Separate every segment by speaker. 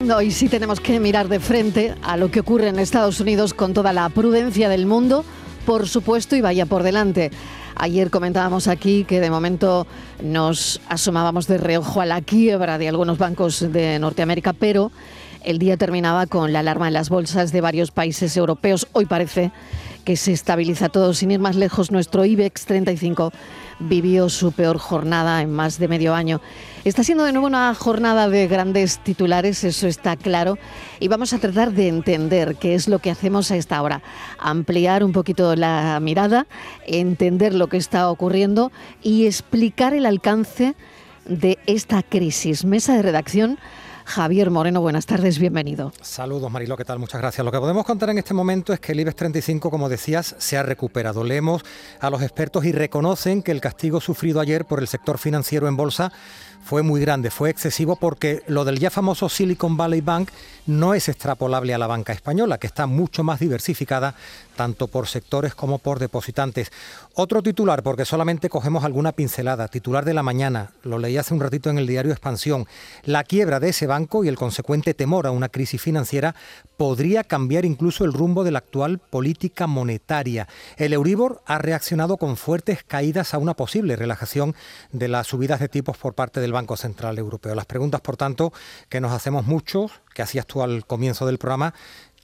Speaker 1: Hoy sí tenemos que mirar de frente a lo que ocurre en Estados Unidos con toda la prudencia del mundo, por supuesto, y vaya por delante. Ayer comentábamos aquí que de momento nos asomábamos de reojo a la quiebra de algunos bancos de Norteamérica, pero el día terminaba con la alarma en las bolsas de varios países europeos. Hoy parece que se estabiliza todo. Sin ir más lejos, nuestro IBEX 35 vivió su peor jornada en más de medio año. Está siendo de nuevo una jornada de grandes titulares, eso está claro, y vamos a tratar de entender qué es lo que hacemos a esta hora, ampliar un poquito la mirada, entender lo que está ocurriendo y explicar el alcance de esta crisis. Mesa de redacción Javier Moreno, buenas tardes, bienvenido.
Speaker 2: Saludos Marilo, ¿qué tal? Muchas gracias. Lo que podemos contar en este momento es que el IBEX 35, como decías, se ha recuperado. Leemos a los expertos y reconocen que el castigo sufrido ayer por el sector financiero en bolsa fue muy grande, fue excesivo porque lo del ya famoso Silicon Valley Bank no es extrapolable a la banca española, que está mucho más diversificada tanto por sectores como por depositantes. Otro titular, porque solamente cogemos alguna pincelada, titular de la mañana, lo leí hace un ratito en el diario Expansión, la quiebra de ese banco y el consecuente temor a una crisis financiera podría cambiar incluso el rumbo de la actual política monetaria. El Euribor ha reaccionado con fuertes caídas a una posible relajación de las subidas de tipos por parte del Banco Central Europeo. Las preguntas, por tanto, que nos hacemos muchos, que hacías tú al comienzo del programa,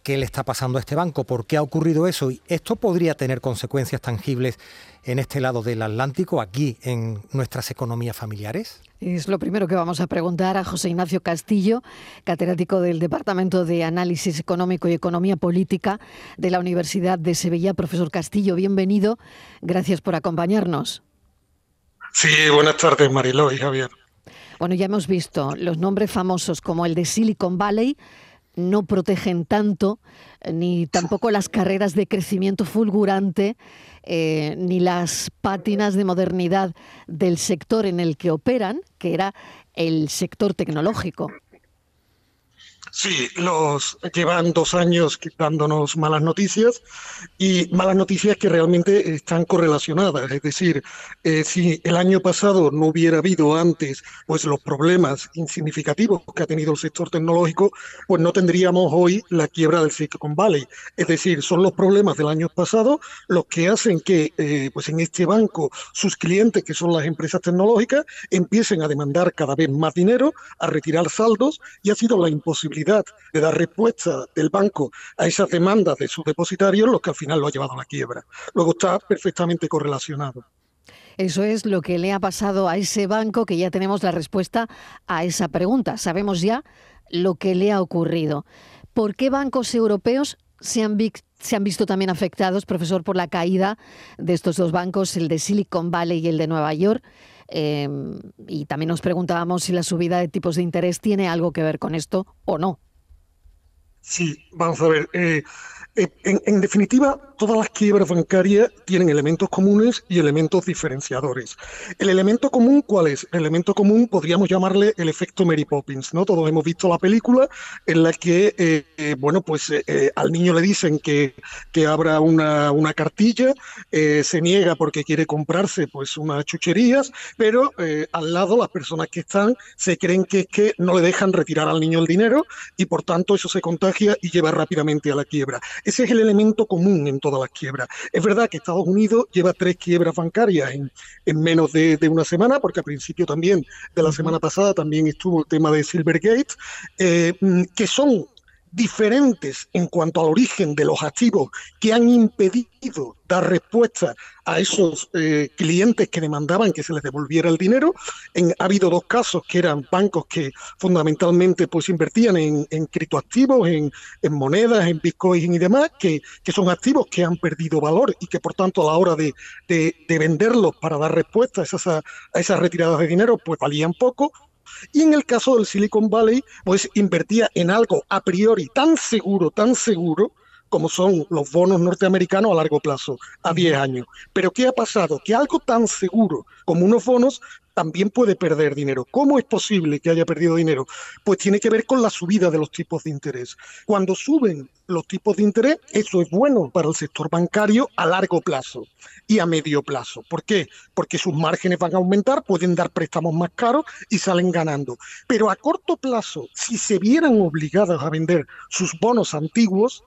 Speaker 2: qué le está pasando a este banco, por qué ha ocurrido eso y esto podría tener consecuencias tangibles en este lado del Atlántico, aquí en nuestras economías familiares.
Speaker 1: Es lo primero que vamos a preguntar a José Ignacio Castillo, catedrático del Departamento de Análisis Económico y Economía Política de la Universidad de Sevilla. Profesor Castillo, bienvenido. Gracias por acompañarnos.
Speaker 3: Sí, buenas tardes, Mariló y Javier.
Speaker 1: Bueno, ya hemos visto los nombres famosos como el de Silicon Valley, no protegen tanto, ni tampoco las carreras de crecimiento fulgurante, eh, ni las pátinas de modernidad del sector en el que operan, que era el sector tecnológico.
Speaker 3: Sí, los llevan dos años dándonos malas noticias y malas noticias que realmente están correlacionadas. Es decir, eh, si el año pasado no hubiera habido antes pues los problemas insignificativos que ha tenido el sector tecnológico, pues no tendríamos hoy la quiebra del Silicon Valley. Es decir, son los problemas del año pasado los que hacen que eh, pues en este banco sus clientes, que son las empresas tecnológicas, empiecen a demandar cada vez más dinero, a retirar saldos y ha sido la imposibilidad de dar respuesta del banco a esas demandas de sus depositarios lo que al final lo ha llevado a la quiebra. Luego está perfectamente correlacionado.
Speaker 1: Eso es lo que le ha pasado a ese banco, que ya tenemos la respuesta a esa pregunta. Sabemos ya lo que le ha ocurrido. ¿Por qué bancos europeos se han visto también afectados, profesor, por la caída de estos dos bancos, el de Silicon Valley y el de Nueva York? Em, y también nos preguntábamos si la subida de tipos de interés tiene algo que ver con esto o no.
Speaker 3: Sí, vamos a ver. Eh, eh, en, definitiva, todas las quiebras bancarias tienen elementos comunes y elementos diferenciadores. ¿El elemento común cuál es? El elemento común podríamos llamarle el efecto Mary Poppins, ¿no? Todos hemos visto la película en la que, eh, bueno, pues al niño le dicen que, que abra una, una cartilla, se niega porque quiere comprarse pues unas chucherías, pero al lado las personas que están se creen que es que no le dejan retirar al niño el dinero y por tanto eso se contagia y lleva rápidamente a la quiebra. Ese es el elemento común en todas las quiebras. Es verdad que Estados Unidos lleva tres quiebras bancarias en, menos de, una semana, porque al principio también de la semana pasada también estuvo el tema de Silvergate, eh, mm, que son diferentes en cuanto al origen de los activos que han impedido dar respuesta a esos eh, clientes que demandaban que se les devolviera el dinero. ha habido dos casos que eran bancos que fundamentalmente pues invertían en, criptoactivos, en, monedas, en bitcoin y demás, que, son activos que han perdido valor y que por tanto a la hora de, venderlos para dar respuesta a esas, a esas retiradas de dinero pues valían poco y en el caso del Silicon Valley, pues invertía en algo a priori tan seguro, tan seguro, como son los bonos norteamericanos a largo plazo, a 10 años. Pero ¿qué ha pasado? Que algo tan seguro como unos bonos también puede perder dinero. ¿Cómo es posible que haya perdido dinero? Pues tiene que ver con la subida de los tipos de interés. Cuando suben los tipos de interés, eso es bueno para el sector bancario a largo plazo y a medio plazo. ¿Por qué? Porque sus márgenes van a aumentar, pueden dar préstamos más caros y salen ganando. Pero a corto plazo, si se vieran obligados a vender sus bonos antiguos,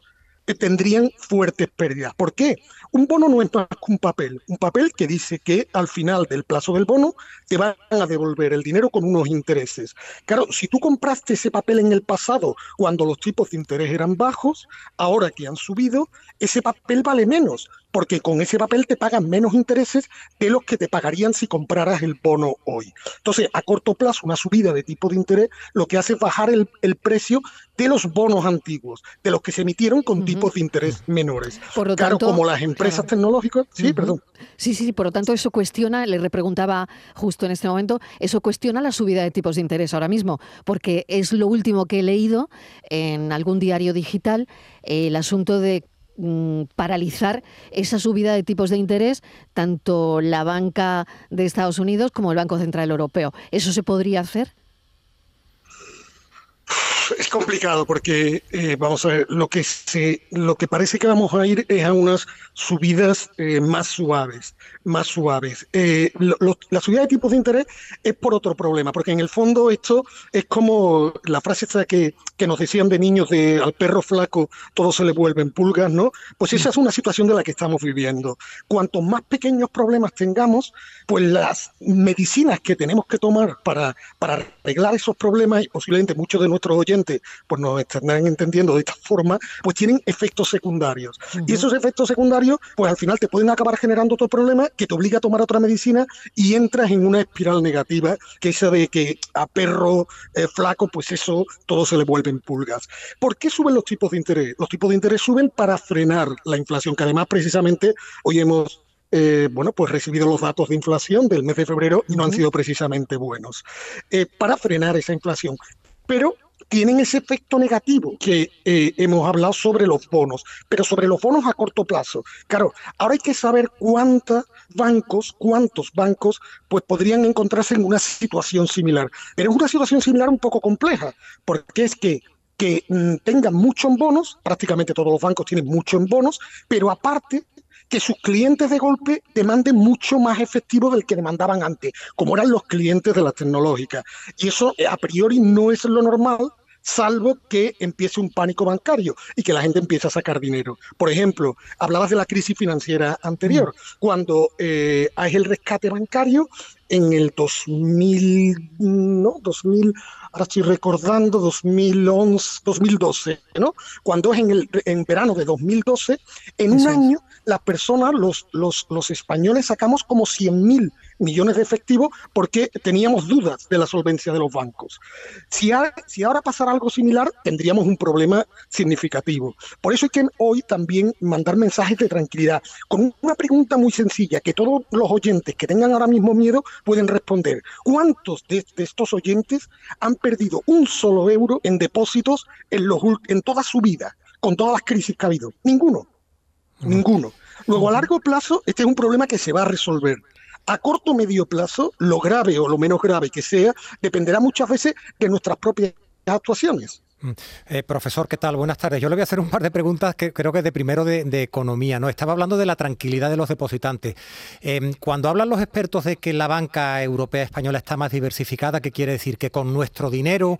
Speaker 3: tendrían fuertes pérdidas. ¿Por qué? Un bono no es más que un papel, un papel que dice que al final del plazo del bono te van a devolver el dinero con unos intereses. Claro, si tú compraste ese papel en el pasado cuando los tipos de interés eran bajos, ahora que han subido, ese papel vale menos, porque con ese papel te pagan menos intereses de los que te pagarían si compraras el bono hoy. Entonces, a corto plazo, una subida de tipo de interés lo que hace es bajar el, precio de los bonos antiguos, de los que se emitieron con tipos de interés menores.
Speaker 1: Por lo
Speaker 3: claro,
Speaker 1: tanto,
Speaker 3: como las empresas tecnológicas, sí, perdón.
Speaker 1: Sí, sí, por lo tanto eso cuestiona, le repreguntaba justo en este momento, eso cuestiona la subida de tipos de interés ahora mismo, porque es lo último que he leído en algún diario digital, el asunto de mm, paralizar esa subida de tipos de interés, tanto la banca de Estados Unidos como el Banco Central Europeo. ¿Eso se podría hacer?
Speaker 3: es complicado porque, eh, vamos a ver, lo que, se, lo que parece que vamos a ir es a unas subidas eh, más suaves, más suaves. Eh, la subida de tipos de interés es por otro problema, porque en el fondo esto es como la frase esta que, que nos decían de niños de al perro flaco todo se le vuelven pulgas, ¿no? Pues esa es una situación de la que estamos viviendo. Cuanto más pequeños problemas tengamos, pues las medicinas que tenemos que tomar para, para arreglar esos problemas, y posiblemente muchos de nuestros oyentes pues nos estarán entendiendo de esta forma, pues tienen efectos secundarios. Y esos efectos secundarios, pues al final te pueden acabar generando otro problema que te obliga a tomar otra medicina y entras en una espiral negativa, que esa de que a perro eh, flaco, pues eso todo se le vuelven pulgas. ¿Por qué suben los tipos de interés? Los tipos de interés suben para frenar la inflación, que además precisamente hoy hemos eh, bueno, pues recibido los datos de inflación del mes de febrero y no han sido precisamente buenos. Eh, para frenar esa inflación. Pero tienen ese efecto negativo que eh, hemos hablado sobre los bonos, pero sobre los bonos a corto plazo. Claro, ahora hay que saber cuántos bancos, cuántos bancos, pues podrían encontrarse en una situación similar. Pero es una situación similar un poco compleja, porque es que que mm, tengan mucho en bonos, prácticamente todos los bancos tienen mucho en bonos, pero aparte que sus clientes de golpe demanden mucho más efectivo del que demandaban antes, como eran los clientes de las tecnológicas. Y eso eh, a priori no es lo normal, salvo que empiece un pánico bancario y que la gente empiece a sacar dinero. Por ejemplo, hablabas de la crisis financiera anterior, mm. cuando eh, hay el rescate bancario en el 2000, no, 2000, ahora estoy recordando, 2011, 2012, ¿no? Cuando es en, el, en verano de 2012, en un año las personas, los, los, los españoles sacamos como 100 mil millones de efectivo porque teníamos dudas de la solvencia de los bancos. Si, si ahora pasara algo similar, tendríamos un problema significativo. Por eso hay que hoy también mandar mensajes de tranquilidad con una pregunta muy sencilla que todos los oyentes que tengan ahora mismo miedo pueden responder. ¿Cuántos de, estos oyentes han perdido un solo euro en depósitos en, los, en toda su vida, con todas las crisis que ha habido? Ninguno. Ninguno. Luego, a largo plazo, este es un problema que se va a resolver a corto o medio plazo, lo grave o lo menos grave que sea, dependerá muchas veces de nuestras propias actuaciones.
Speaker 2: Mm. Eh, profesor, ¿qué tal? Buenas tardes. Yo le voy a hacer un par de preguntas que creo que de primero de, economía. ¿no? Estaba hablando de la tranquilidad de los depositantes. Em, cuando hablan los expertos de que la banca europea española está más diversificada, ¿qué quiere decir? Que con nuestro dinero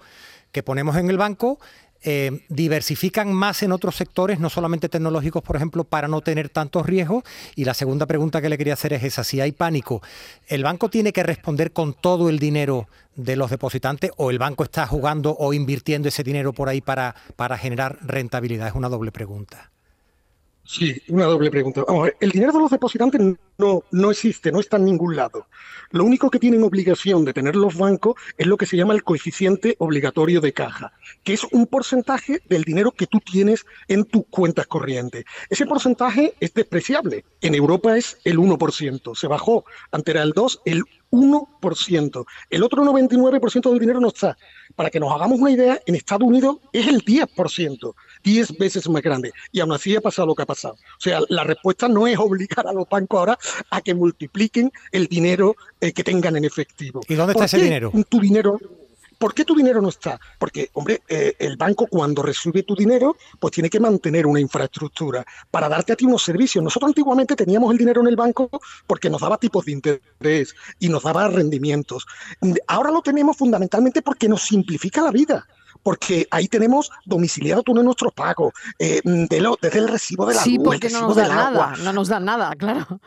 Speaker 2: que ponemos en el banco eh, diversifican más en otros sectores, no solamente tecnológicos, por ejemplo, para no tener tantos riesgos. Y la segunda pregunta que le quería hacer es esa, si hay pánico, ¿el banco tiene que responder con todo el dinero de los depositantes o el banco está jugando o invirtiendo ese dinero por ahí para, para generar rentabilidad? Es una doble pregunta.
Speaker 3: Sí, una doble pregunta. Vamos el dinero de los depositantes no, no existe, no está en ningún lado. Lo único que tienen obligación de tener los bancos es lo que se llama el coeficiente obligatorio de caja, que es un porcentaje del dinero que tú tienes en tus cuentas corrientes. Ese porcentaje es despreciable. En Europa es el 1%. Se bajó, antes era el 2, el 1%. El otro 99% del dinero no está. Para que nos hagamos una idea, en Estados Unidos es el 10%. 10 veces más grande. Y aún así ha pasado lo que ha pasado. O sea, la respuesta no es obligar a los bancos ahora a que multipliquen el dinero eh, que tengan en efectivo.
Speaker 2: ¿Y dónde está ese dinero?
Speaker 3: Tu dinero ¿Por qué tu dinero no está? Porque, hombre, eh, el banco cuando recibe tu dinero, pues tiene que mantener una infraestructura para darte a ti unos servicios. Nosotros antiguamente teníamos el dinero en el banco porque nos daba tipos de interés y nos daba rendimientos. Ahora lo tenemos fundamentalmente porque nos simplifica la vida porque ahí tenemos domiciliado todo nuestros pagos, eh, desde el recibo de la
Speaker 1: sí, porque no nos dan nada, no nos dan nada, claro.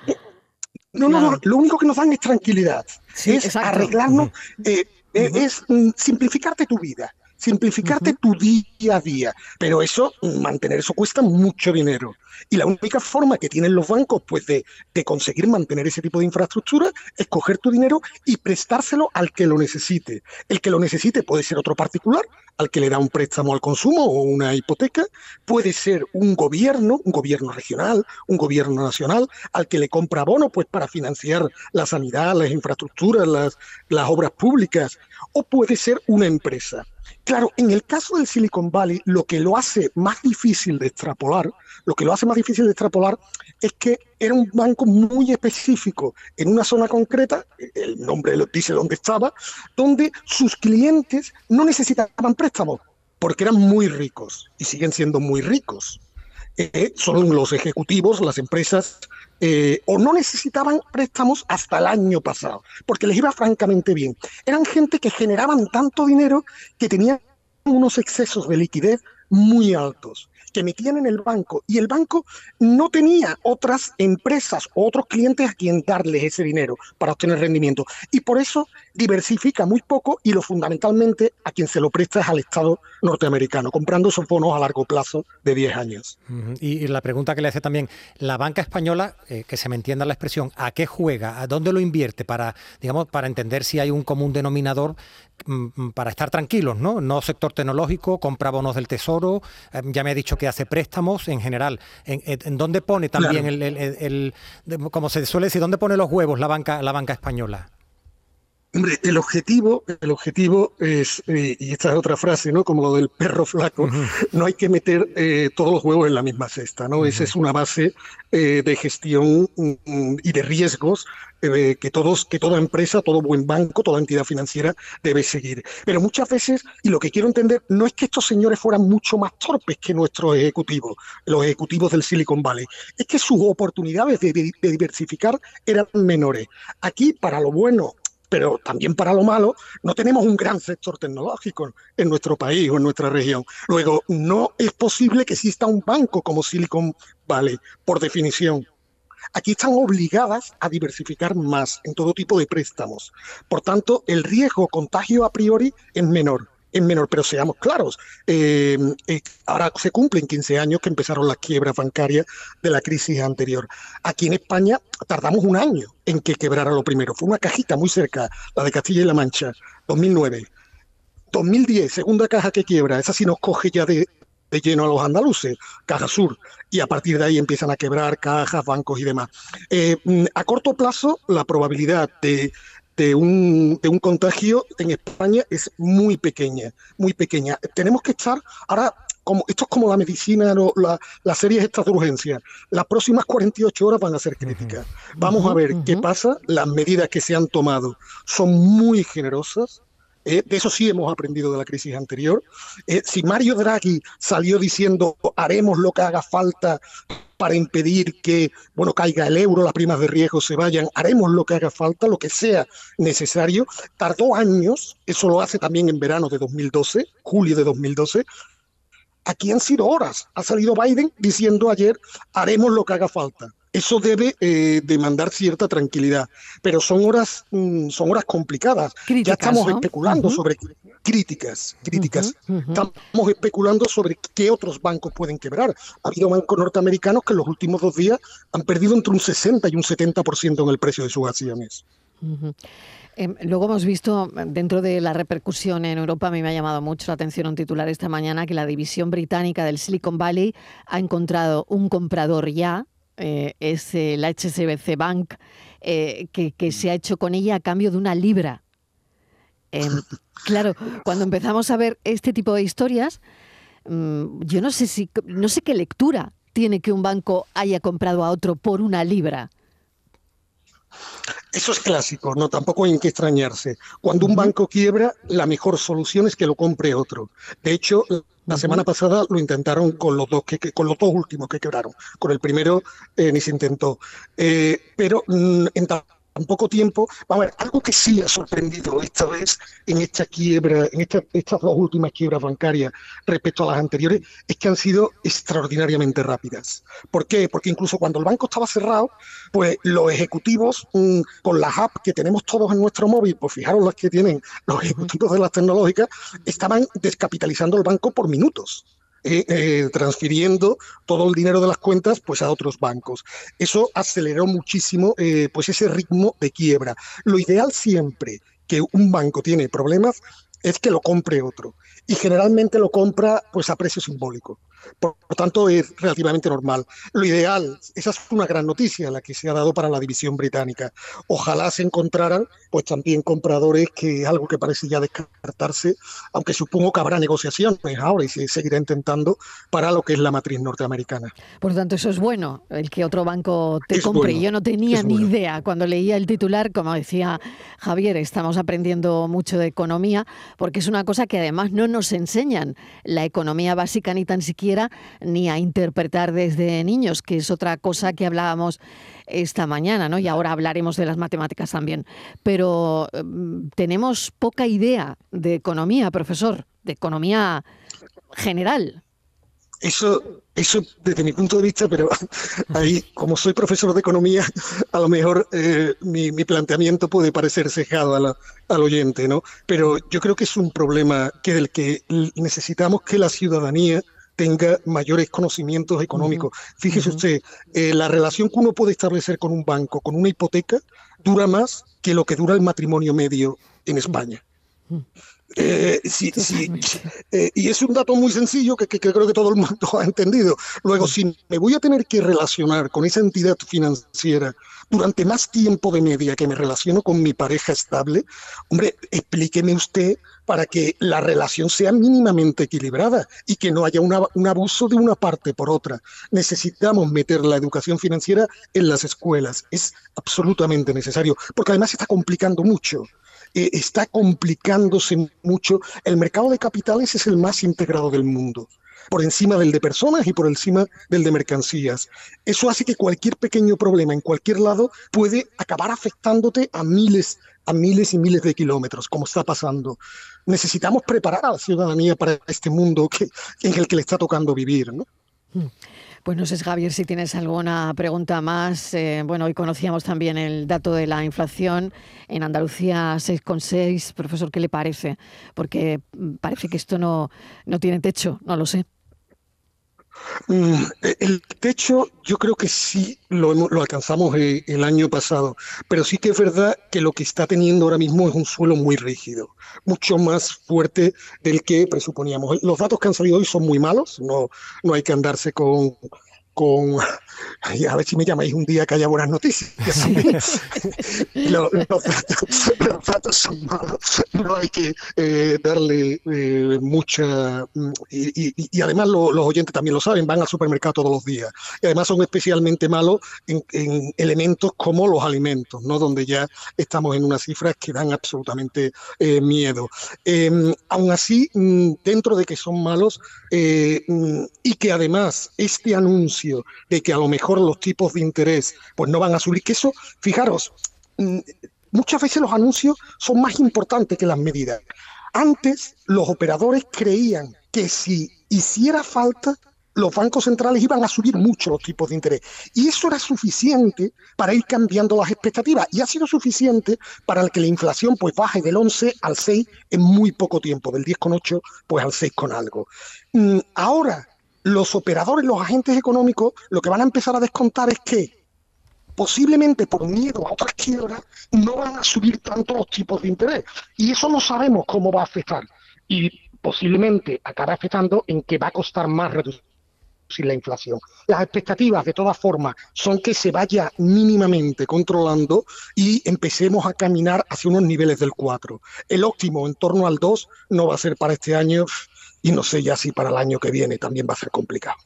Speaker 3: No, no, no, lo único que nos dan es tranquilidad, es arreglarnos. Eh, eh, es mm, simplificarte tu vida, simplificarte tu día a día. Pero eso, mantener eso cuesta mucho dinero. Y la única forma que tienen los bancos pues, de, de, conseguir mantener ese tipo de infraestructura es coger tu dinero y prestárselo al que lo necesite. El que lo necesite puede ser otro particular, al que le da un préstamo al consumo o una hipoteca, puede ser un gobierno, un gobierno regional, un gobierno nacional, al que le compra bonos pues, para financiar la sanidad, las infraestructuras, las, las obras públicas, o puede ser una empresa. Claro, en el caso del Silicon Valley, lo que lo hace más difícil de extrapolar, lo que lo hace más difícil de extrapolar es que era un banco muy específico en una zona concreta, el nombre lo dice dónde estaba, donde sus clientes no necesitaban préstamos porque eran muy ricos y siguen siendo muy ricos. Eh, son los ejecutivos, las empresas, eh, o no necesitaban préstamos hasta el año pasado, porque les iba francamente bien. Eran gente que generaban tanto dinero que tenían unos excesos de liquidez muy altos que metían en el banco y el banco no tenía otras empresas o otros clientes a quien darles ese dinero para obtener rendimiento. Y por eso diversifica muy poco y lo fundamentalmente a quien se lo presta es al Estado norteamericano, comprando esos bonos a largo plazo de 10 años.
Speaker 2: Y, la pregunta que le hace también, la banca española, eh, que se me entienda la expresión, ¿a qué juega? ¿A dónde lo invierte? Para, digamos, para entender si hay un común denominador para estar tranquilos, ¿no? No sector tecnológico, compra bonos del tesoro, eh, ya me ha dicho que hace préstamos en general. ¿En, dónde pone también el, como se suele decir, dónde pone los huevos la banca, la banca española?
Speaker 3: Hombre, el objetivo, el objetivo es, eh, y esta es otra frase, ¿no? Como lo del perro flaco, no hay que meter eh, todos los huevos en la misma cesta, ¿no? Esa es una base eh, de gestión mm, y de riesgos que todos, que toda empresa, todo buen banco, toda entidad financiera debe seguir. Pero muchas veces, y lo que quiero entender, no es que estos señores fueran mucho más torpes que nuestros ejecutivos, los ejecutivos del Silicon Valley, es que sus oportunidades de diversificar eran menores. Aquí, para lo bueno pero también para lo malo, no tenemos un gran sector tecnológico en nuestro país o en nuestra región. Luego, no es posible que exista un banco como Silicon Valley, por definición. Aquí están obligadas a diversificar más en todo tipo de préstamos. Por tanto, el riesgo contagio a priori es menor es menor, pero seamos claros, eh, eh, ahora se cumplen 15 años que empezaron las quiebras bancarias de la crisis anterior. Aquí en España tardamos un año en que quebrara lo primero. Fue una cajita muy cerca, la de Castilla y La Mancha, 2009. 2010, segunda caja que quiebra, esa sí nos coge ya de, lleno a los andaluces, Caja Sur, y a partir de ahí empiezan a quebrar cajas, bancos y demás. Eh, mm, a corto plazo, la probabilidad de, de un, de un contagio en España es muy pequeña, muy pequeña. Tenemos que estar, ahora, como, esto es como la medicina, no, la, las series estas de urgencia. Las próximas 48 horas van a ser críticas. Vamos a ver qué pasa. Las medidas que se han tomado son muy generosas. Eh, de eso sí hemos aprendido de la crisis anterior. Eh, si Mario Draghi salió diciendo haremos lo que haga falta para impedir que bueno caiga el euro, las primas de riesgo se vayan, haremos lo que haga falta, lo que sea necesario. Tardó años, eso lo hace también en verano de 2012, julio de 2012. Aquí han sido horas. Ha salido Biden diciendo ayer haremos lo que haga falta. Eso debe eh, demandar cierta tranquilidad, pero son horas, mm, son horas complicadas. ya estamos especulando sobre críticas, críticas. Estamos especulando sobre qué otros bancos pueden quebrar. Ha habido bancos norteamericanos que en los últimos dos días han perdido entre un 60 y un 70% en el precio de sus acciones.
Speaker 1: Em, luego hemos visto dentro de la repercusión en Europa, a mí me ha llamado mucho la atención un titular esta mañana que la división británica del Silicon Valley ha encontrado un comprador ya, eh, es el HSBC Bank, eh, que, que se ha hecho con ella a cambio de una libra. Em, claro, cuando empezamos a ver este tipo de historias, mm, yo no sé si no sé qué lectura tiene que un banco haya comprado a otro por una libra.
Speaker 3: Eso es clásico, no tampoco hay que extrañarse. Cuando un banco quiebra, la mejor solución es que lo compre otro. De hecho, la semana pasada lo intentaron con los dos, que, con los dos últimos que quebraron. Con el primero eh, ni se intentó. Eh, pero mm, en en poco tiempo. Vamos a ver, algo que sí ha sorprendido esta vez en esta quiebra, en estas dos últimas quiebras bancarias respecto a las anteriores, es que han sido extraordinariamente rápidas. ¿Por qué? Porque incluso cuando el banco estaba cerrado, pues los ejecutivos mm, con las apps que tenemos todos en nuestro móvil, pues fijaros las que tienen los ejecutivos de las tecnológicas, estaban descapitalizando el banco por minutos. Eh, eh, transfiriendo todo el dinero de las cuentas pues a otros bancos. Eso aceleró muchísimo eh, pues ese ritmo de quiebra. Lo ideal siempre que un banco tiene problemas es que lo compre otro y generalmente lo compra pues a precio simbólico. Por, tanto, es relativamente normal. Lo ideal, esa es una gran noticia la que se ha dado para la división británica. Ojalá se encontraran pues también compradores, que es algo que parece ya descartarse, aunque supongo que habrá negociaciones ahora y se seguirá intentando para lo que es la matriz norteamericana.
Speaker 1: Por lo tanto, eso es bueno, el que otro banco te compre. Yo no tenía ni idea cuando leía el titular, como decía Javier, estamos aprendiendo mucho de economía, porque es una cosa que además no nos enseñan la economía básica ni tan siquiera ni a interpretar desde niños, que es otra cosa que hablábamos esta mañana, ¿no? Y ahora hablaremos de las matemáticas también. Pero mm, tenemos poca idea de economía, profesor, de economía general.
Speaker 3: Eso, eso desde mi punto de vista, pero ahí, como soy profesor de economía, a lo mejor eh, mi, planteamiento puede parecer cejado al oyente, ¿no? Pero yo creo que es un problema que del que necesitamos que la ciudadanía tenga mayores conocimientos económicos. Fíjese usted, eh, la relación que uno puede establecer con un banco, con una hipoteca, dura más que lo que dura el matrimonio medio en España. Eh, sí, sí, eh, y es un dato muy sencillo que, creo que todo el mundo ha entendido. Luego, si me voy a tener que relacionar con esa entidad financiera durante más tiempo de media que me relaciono con mi pareja estable, hombre, explíqueme usted para que la relación sea mínimamente equilibrada y que no haya un abuso de una parte por otra. Necesitamos meter la educación financiera en las escuelas. Es absolutamente necesario, porque además se está complicando mucho. Eh, está complicándose mucho. El mercado de capitales es el más integrado del mundo por encima del de personas y por encima del de mercancías. Eso hace que cualquier pequeño problema en cualquier lado puede acabar afectándote a miles a miles y miles de kilómetros, como está pasando. Necesitamos preparar a la ciudadanía para este mundo que, en el que le está tocando vivir. ¿no?
Speaker 1: Hmm. Pues no sé, Javier, si tienes alguna pregunta más. Eh, bueno, hoy conocíamos también el dato de la inflación en Andalucía 6,6. Profesor, ¿qué le parece? Porque mm, parece que esto no, no tiene techo, no lo sé.
Speaker 3: Mm, el techo yo creo que sí lo, lo, alcanzamos eh, el año pasado, pero sí que es verdad que lo que está teniendo ahora mismo es un suelo muy rígido, mucho más fuerte del que presuponíamos. Los datos que han salido hoy son muy malos, no, no hay que andarse con, con a ver si me llamáis un día que haya buenas noticias. los, datos, son malos, no hay que eh, darle eh, mucha... Mm, y, además los oyentes también lo saben, van al supermercado todos los días. Y además son especialmente malos en, elementos como los alimentos, ¿no? donde ya estamos en unas cifras que dan absolutamente eh, miedo. Em, aún así, mm, dentro de que son malos mm, y que además este anuncio de que a lo mejor los tipos de interés pues no van a subir, que eso, fijaros, mm, muchas veces los anuncios son más importantes que las medidas. Antes los operadores creían que si hiciera falta, los bancos centrales iban a subir mucho los tipos de interés. Y eso era suficiente para ir cambiando las expectativas. Y ha sido suficiente para que la inflación pues baje del 11 al 6 en muy poco tiempo, del 10,8 pues al 6 con algo. Mm, ahora los operadores, los agentes económicos, lo que van a empezar a descontar es que posiblemente por miedo a otras quiebras no van a subir tanto los tipos de interés. Y eso no sabemos cómo va a afectar. Y posiblemente acabe afectando en que va a costar más reducir la inflación. Las expectativas, de todas formas, son que se vaya mínimamente controlando y empecemos a caminar hacia unos niveles del 4. El óptimo en torno al 2 no va a ser para este año y no sé ya si para el año que viene también va a ser complicado.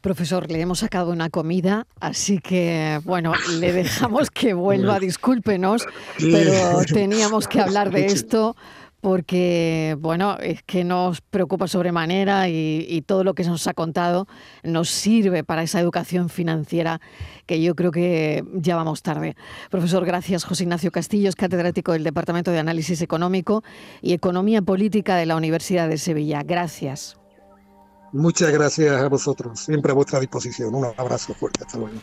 Speaker 1: Profesor, le hemos sacado una comida, así que bueno, le dejamos que vuelva, discúlpenos, pero teníamos que hablar de esto porque, bueno, es que nos preocupa sobremanera y, todo lo que se nos ha contado nos sirve para esa educación financiera que yo creo que ya vamos tarde. Profesor, gracias. José Ignacio Castillo catedrático del Departamento de Análisis Económico y Economía Política de la Universidad de Sevilla. Gracias.
Speaker 3: Muchas gracias a vosotros, siempre a vuestra disposición. Un abrazo fuerte, hasta luego.